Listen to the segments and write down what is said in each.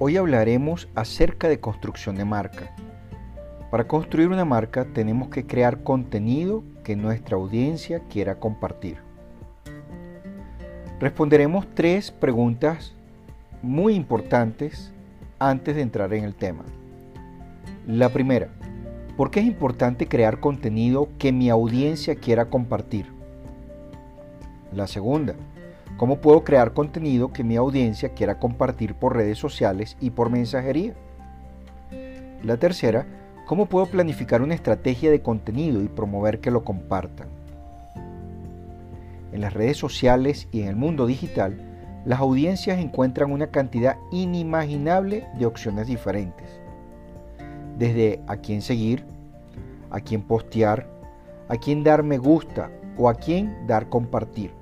Hoy hablaremos acerca de construcción de marca. Para construir una marca tenemos que crear contenido que nuestra audiencia quiera compartir. Responderemos tres preguntas muy importantes antes de entrar en el tema. La primera, ¿por qué es importante crear contenido que mi audiencia quiera compartir? La segunda, ¿cómo puedo crear contenido que mi audiencia quiera compartir por redes sociales y por mensajería? La tercera, ¿cómo puedo planificar una estrategia de contenido y promover que lo compartan? En las redes sociales y en el mundo digital, las audiencias encuentran una cantidad inimaginable de opciones diferentes. Desde a quién seguir, a quién postear, a quién dar me gusta o a quién dar compartir.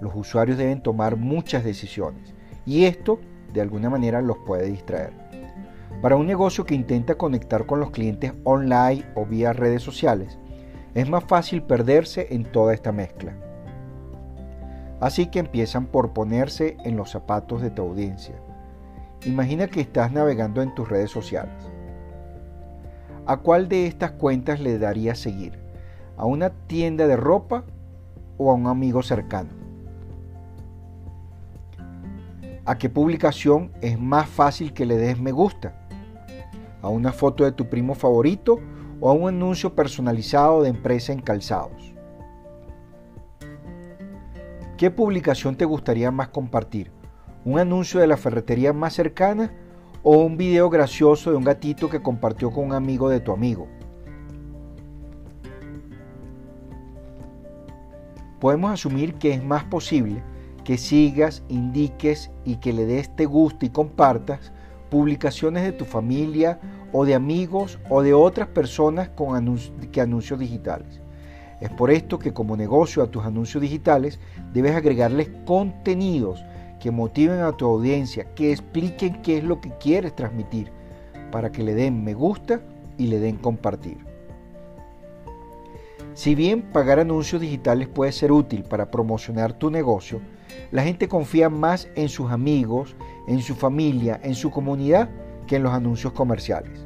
Los usuarios deben tomar muchas decisiones y esto de alguna manera los puede distraer. Para un negocio que intenta conectar con los clientes online o vía redes sociales, es más fácil perderse en toda esta mezcla. Así que empiezan por ponerse en los zapatos de tu audiencia. Imagina que estás navegando en tus redes sociales. ¿A cuál de estas cuentas le darías seguir? ¿A una tienda de ropa o a un amigo cercano? ¿A qué publicación es más fácil que le des me gusta? ¿A una foto de tu primo favorito o a un anuncio personalizado de empresa en calzados? ¿Qué publicación te gustaría más compartir? ¿Un anuncio de la ferretería más cercana o un video gracioso de un gatito que compartió con un amigo de tu amigo? Podemos asumir que es más posible que sigas, indiques y que le des te guste y compartas publicaciones de tu familia o de amigos o de otras personas con que anuncios digitales. Es por esto que como negocio a tus anuncios digitales debes agregarles contenidos que motiven a tu audiencia, que expliquen qué es lo que quieres transmitir, para que le den me gusta y le den compartir. Si bien pagar anuncios digitales puede ser útil para promocionar tu negocio, la gente confía más en sus amigos, en su familia, en su comunidad que en los anuncios comerciales.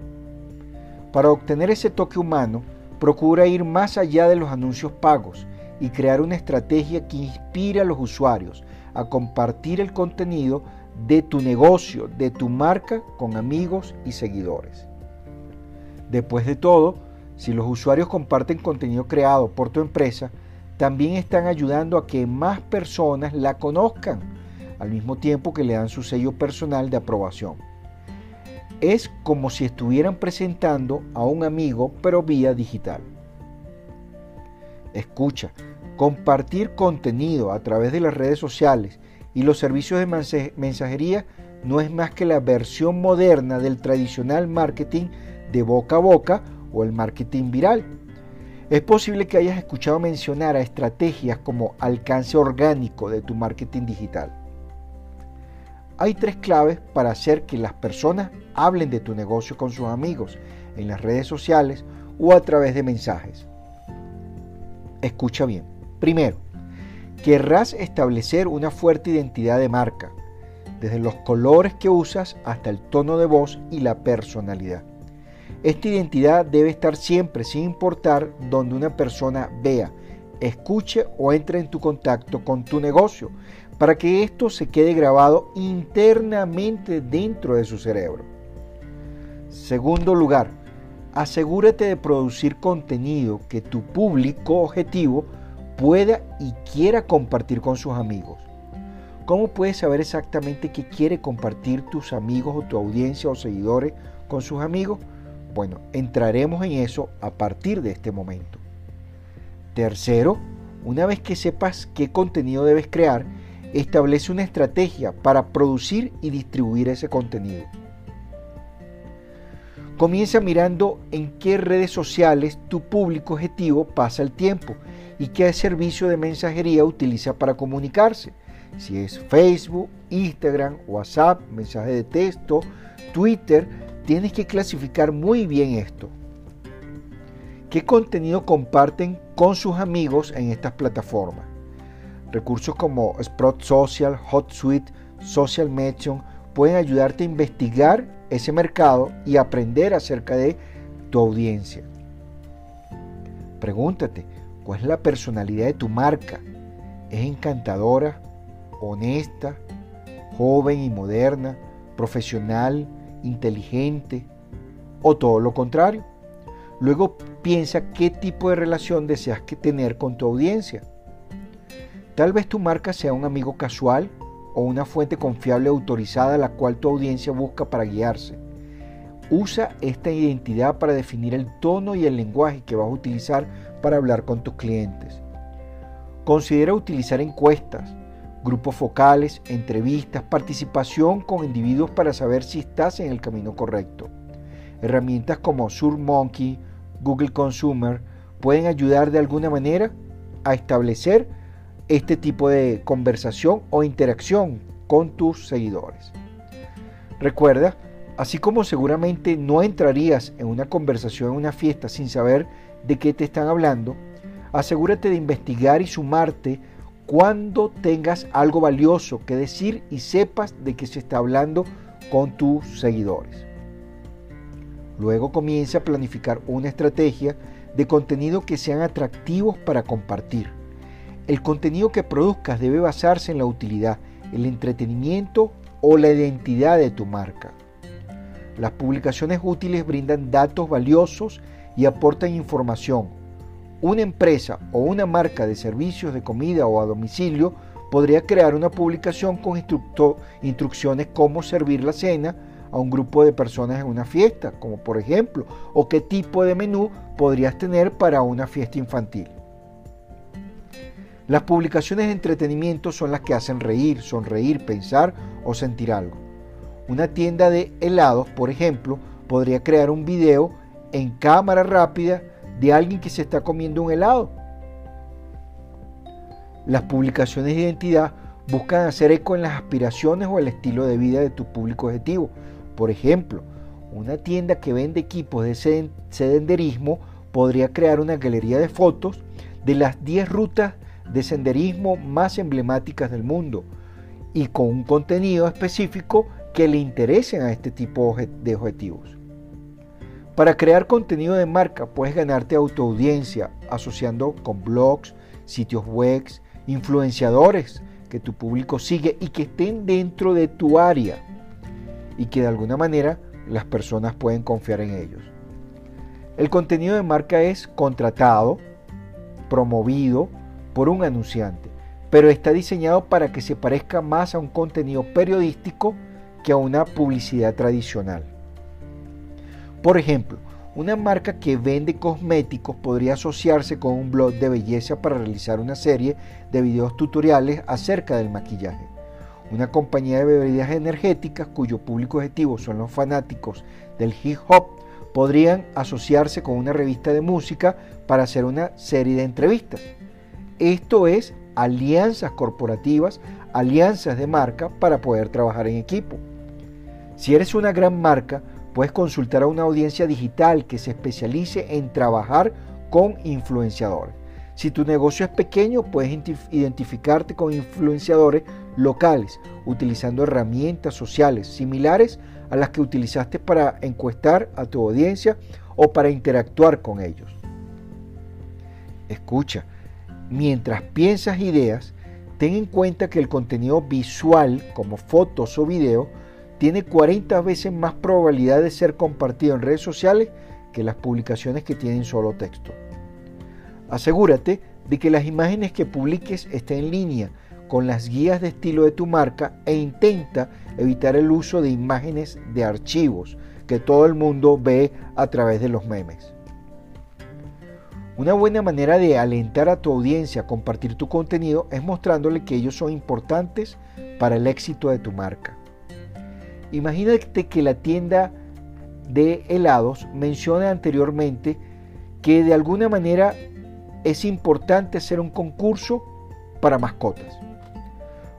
Para obtener ese toque humano, Procura ir más allá de los anuncios pagos y crear una estrategia que inspire a los usuarios a compartir el contenido de tu negocio, de tu marca con amigos y seguidores. Después de todo, si los usuarios comparten contenido creado por tu empresa, también están ayudando a que más personas la conozcan, al mismo tiempo que le dan su sello personal de aprobación es como si estuvieran presentando a un amigo pero vía digital. Escucha, compartir contenido a través de las redes sociales y los servicios de mensajería no es más que la versión moderna del tradicional marketing de boca a boca o el marketing viral. Es posible que hayas escuchado mencionar a estrategias como alcance orgánico de tu marketing digital. Hay tres claves para hacer que las personas hablen de tu negocio con sus amigos en las redes sociales o a través de mensajes. Escucha bien. Primero, querrás establecer una fuerte identidad de marca, desde los colores que usas hasta el tono de voz y la personalidad. Esta identidad debe estar siempre sin importar donde una persona vea, escuche o entre en tu contacto con tu negocio, para que esto se quede grabado internamente dentro de su cerebro. Segundo lugar, asegúrate de producir contenido que tu público objetivo pueda y quiera compartir con sus amigos. ¿Cómo puedes saber exactamente qué quiere compartir tus amigos o tu audiencia o seguidores con sus amigos? Bueno, entraremos en eso a partir de este momento. Tercero, una vez que sepas qué contenido debes crear, establece una estrategia para producir y distribuir ese contenido. Comienza mirando en qué redes sociales tu público objetivo pasa el tiempo y qué servicio de mensajería utiliza para comunicarse. Si es Facebook, Instagram, WhatsApp, mensaje de texto, Twitter, tienes que clasificar muy bien esto. ¿Qué contenido comparten con sus amigos en estas plataformas? Recursos como Sprout Social, HotSuite, Social Mention pueden ayudarte a investigar ese mercado y aprender acerca de tu audiencia. Pregúntate, ¿cuál es la personalidad de tu marca? ¿Es encantadora, honesta, joven y moderna, profesional, inteligente o todo lo contrario? Luego piensa qué tipo de relación deseas tener con tu audiencia. Tal vez tu marca sea un amigo casual o una fuente confiable autorizada a la cual tu audiencia busca para guiarse. Usa esta identidad para definir el tono y el lenguaje que vas a utilizar para hablar con tus clientes. Considera utilizar encuestas, grupos focales, entrevistas, participación con individuos para saber si estás en el camino correcto. Herramientas como SurMonkey, Google Consumer pueden ayudar de alguna manera a establecer este tipo de conversación o interacción con tus seguidores. Recuerda, así como seguramente no entrarías en una conversación en una fiesta sin saber de qué te están hablando, asegúrate de investigar y sumarte cuando tengas algo valioso que decir y sepas de qué se está hablando con tus seguidores. Luego comienza a planificar una estrategia de contenido que sean atractivos para compartir el contenido que produzcas debe basarse en la utilidad, el entretenimiento o la identidad de tu marca. Las publicaciones útiles brindan datos valiosos y aportan información. Una empresa o una marca de servicios de comida o a domicilio podría crear una publicación con instrucciones cómo servir la cena a un grupo de personas en una fiesta, como por ejemplo, o qué tipo de menú podrías tener para una fiesta infantil. Las publicaciones de entretenimiento son las que hacen reír, sonreír, pensar o sentir algo. Una tienda de helados, por ejemplo, podría crear un video en cámara rápida de alguien que se está comiendo un helado. Las publicaciones de identidad buscan hacer eco en las aspiraciones o el estilo de vida de tu público objetivo. Por ejemplo, una tienda que vende equipos de sedenderismo podría crear una galería de fotos de las 10 rutas de senderismo más emblemáticas del mundo y con un contenido específico que le interesen a este tipo de objetivos. Para crear contenido de marca puedes ganarte autoaudiencia asociando con blogs, sitios web, influenciadores que tu público sigue y que estén dentro de tu área y que de alguna manera las personas pueden confiar en ellos. El contenido de marca es contratado, promovido, por un anunciante, pero está diseñado para que se parezca más a un contenido periodístico que a una publicidad tradicional. Por ejemplo, una marca que vende cosméticos podría asociarse con un blog de belleza para realizar una serie de videos tutoriales acerca del maquillaje. Una compañía de bebidas energéticas cuyo público objetivo son los fanáticos del hip hop podrían asociarse con una revista de música para hacer una serie de entrevistas. Esto es alianzas corporativas, alianzas de marca para poder trabajar en equipo. Si eres una gran marca, puedes consultar a una audiencia digital que se especialice en trabajar con influenciadores. Si tu negocio es pequeño, puedes identificarte con influenciadores locales utilizando herramientas sociales similares a las que utilizaste para encuestar a tu audiencia o para interactuar con ellos. Escucha, mientras piensas ideas, ten en cuenta que el contenido visual, como fotos o video, tiene 40 veces más probabilidad de ser compartido en redes sociales que las publicaciones que tienen solo texto. Asegúrate de que las imágenes que publiques estén en línea con las guías de estilo de tu marca e intenta evitar el uso de imágenes de archivos que todo el mundo ve a través de los memes. Una buena manera de alentar a tu audiencia a compartir tu contenido es mostrándole que ellos son importantes para el éxito de tu marca. Imagínate que la tienda de helados menciona anteriormente que de alguna manera es importante hacer un concurso para mascotas.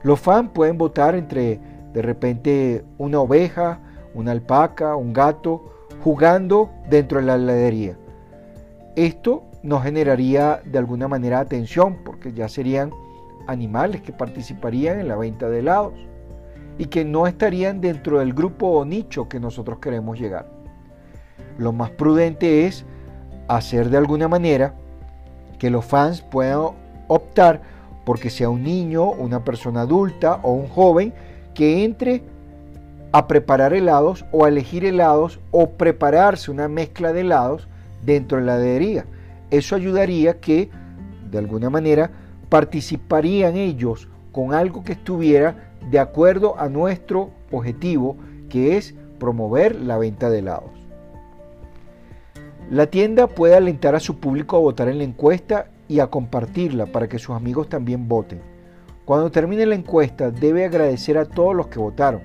Los fans pueden votar entre de repente una oveja, una alpaca, un gato, jugando dentro de la heladería. Esto no generaría de alguna manera atención porque ya serían animales que participarían en la venta de helados. Y que no estarían dentro del grupo o nicho que nosotros queremos llegar. Lo más prudente es hacer de alguna manera que los fans puedan optar porque sea un niño, una persona adulta o un joven que entre a preparar helados o a elegir helados o prepararse una mezcla de helados dentro de la heladería. Eso ayudaría que de alguna manera participarían ellos con algo que estuviera de acuerdo a nuestro objetivo, que es promover la venta de helados. La tienda puede alentar a su público a votar en la encuesta y a compartirla para que sus amigos también voten. Cuando termine la encuesta debe agradecer a todos los que votaron,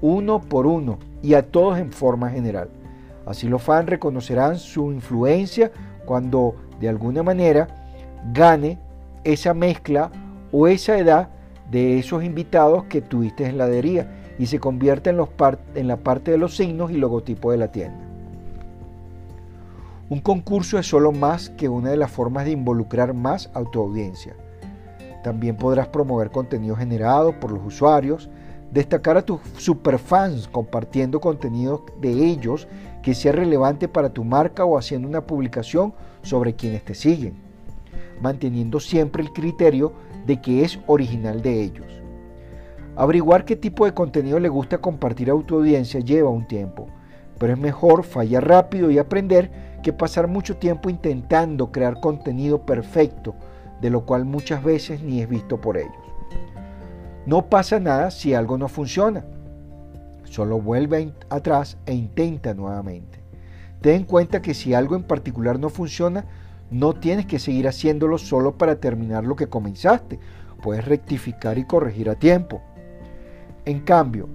uno por uno y a todos en forma general. Así los fans reconocerán su influencia cuando de alguna manera gane esa mezcla o esa edad de esos invitados que tuviste en la heladería y se convierte en, los en la parte de los signos y logotipos de la tienda. Un concurso es solo más que una de las formas de involucrar más a tu audiencia. También podrás promover contenido generado por los usuarios, destacar a tus superfans compartiendo contenido de ellos que sea relevante para tu marca o haciendo una publicación sobre quienes te siguen, manteniendo siempre el criterio de que es original de ellos. Averiguar qué tipo de contenido le gusta compartir a tu audiencia lleva un tiempo, pero es mejor fallar rápido y aprender que pasar mucho tiempo intentando crear contenido perfecto, de lo cual muchas veces ni es visto por ellos. No pasa nada si algo no funciona. Solo vuelve atrás e intenta nuevamente. Ten en cuenta que si algo en particular no funciona, no tienes que seguir haciéndolo solo para terminar lo que comenzaste. Puedes rectificar y corregir a tiempo. En cambio,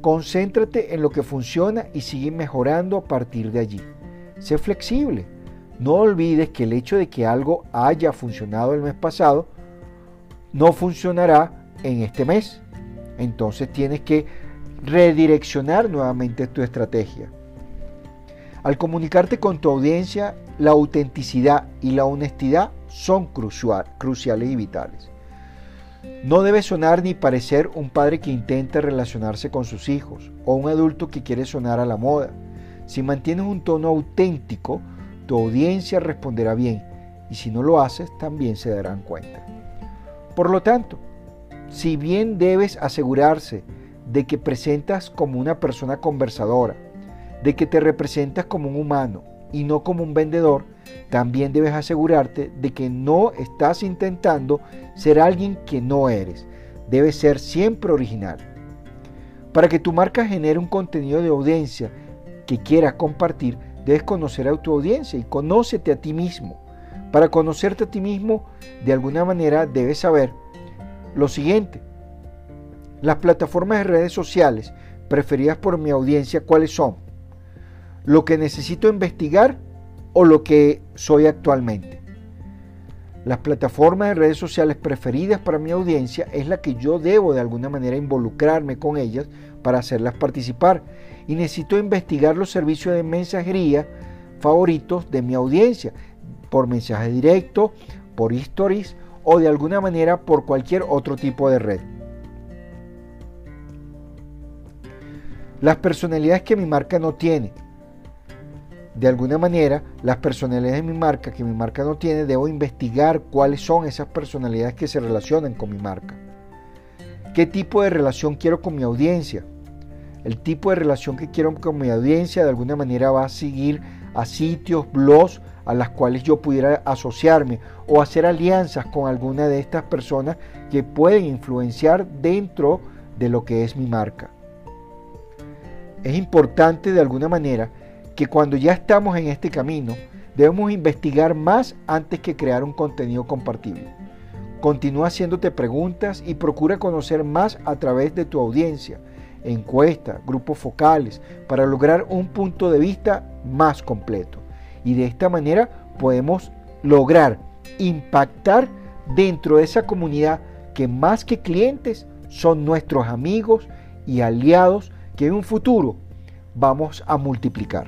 concéntrate en lo que funciona y sigue mejorando a partir de allí. Sé flexible. No olvides que el hecho de que algo haya funcionado el mes pasado no funcionará en este mes. Entonces tienes que redireccionar nuevamente tu estrategia. Al comunicarte con tu audiencia, la autenticidad y la honestidad son cruciales y vitales. No debe sonar ni parecer un padre que intenta relacionarse con sus hijos o un adulto que quiere sonar a la moda. Si mantienes un tono auténtico, tu audiencia responderá bien y si no lo haces también se darán cuenta. Por lo tanto, si bien debes asegurarse de que presentas como una persona conversadora, de que te representas como un humano y no como un vendedor, también debes asegurarte de que no estás intentando ser alguien que no eres. Debes ser siempre original. Para que tu marca genere un contenido de audiencia que quieras compartir, debes conocer a tu audiencia y conócete a ti mismo. Para conocerte a ti mismo, de alguna manera debes saber lo siguiente. Las plataformas de redes sociales preferidas por mi audiencia, ¿cuáles son? Lo que necesito investigar o lo que soy actualmente. Las plataformas de redes sociales preferidas para mi audiencia es la que yo debo de alguna manera involucrarme con ellas para hacerlas participar y necesito investigar los servicios de mensajería favoritos de mi audiencia por mensaje directo, por stories o de alguna manera por cualquier otro tipo de red. Las personalidades que mi marca no tiene. De alguna manera, las personalidades de mi marca que mi marca no tiene, debo investigar cuáles son esas personalidades que se relacionan con mi marca. ¿Qué tipo de relación quiero con mi audiencia? el tipo de relación que quiero con mi audiencia de alguna manera va a seguir a sitios, blogs a las cuales yo pudiera asociarme o hacer alianzas con alguna de estas personas que pueden influenciar dentro de lo que es mi marca. Es importante de alguna manera que cuando ya estamos en este camino debemos investigar más antes que crear un contenido compartible. Continúa haciéndote preguntas y procura conocer más a través de tu audiencia encuestas, grupos focales, para lograr un punto de vista más completo. Y de esta manera podemos lograr impactar dentro de esa comunidad que más que clientes son nuestros amigos y aliados que en un futuro vamos a multiplicar.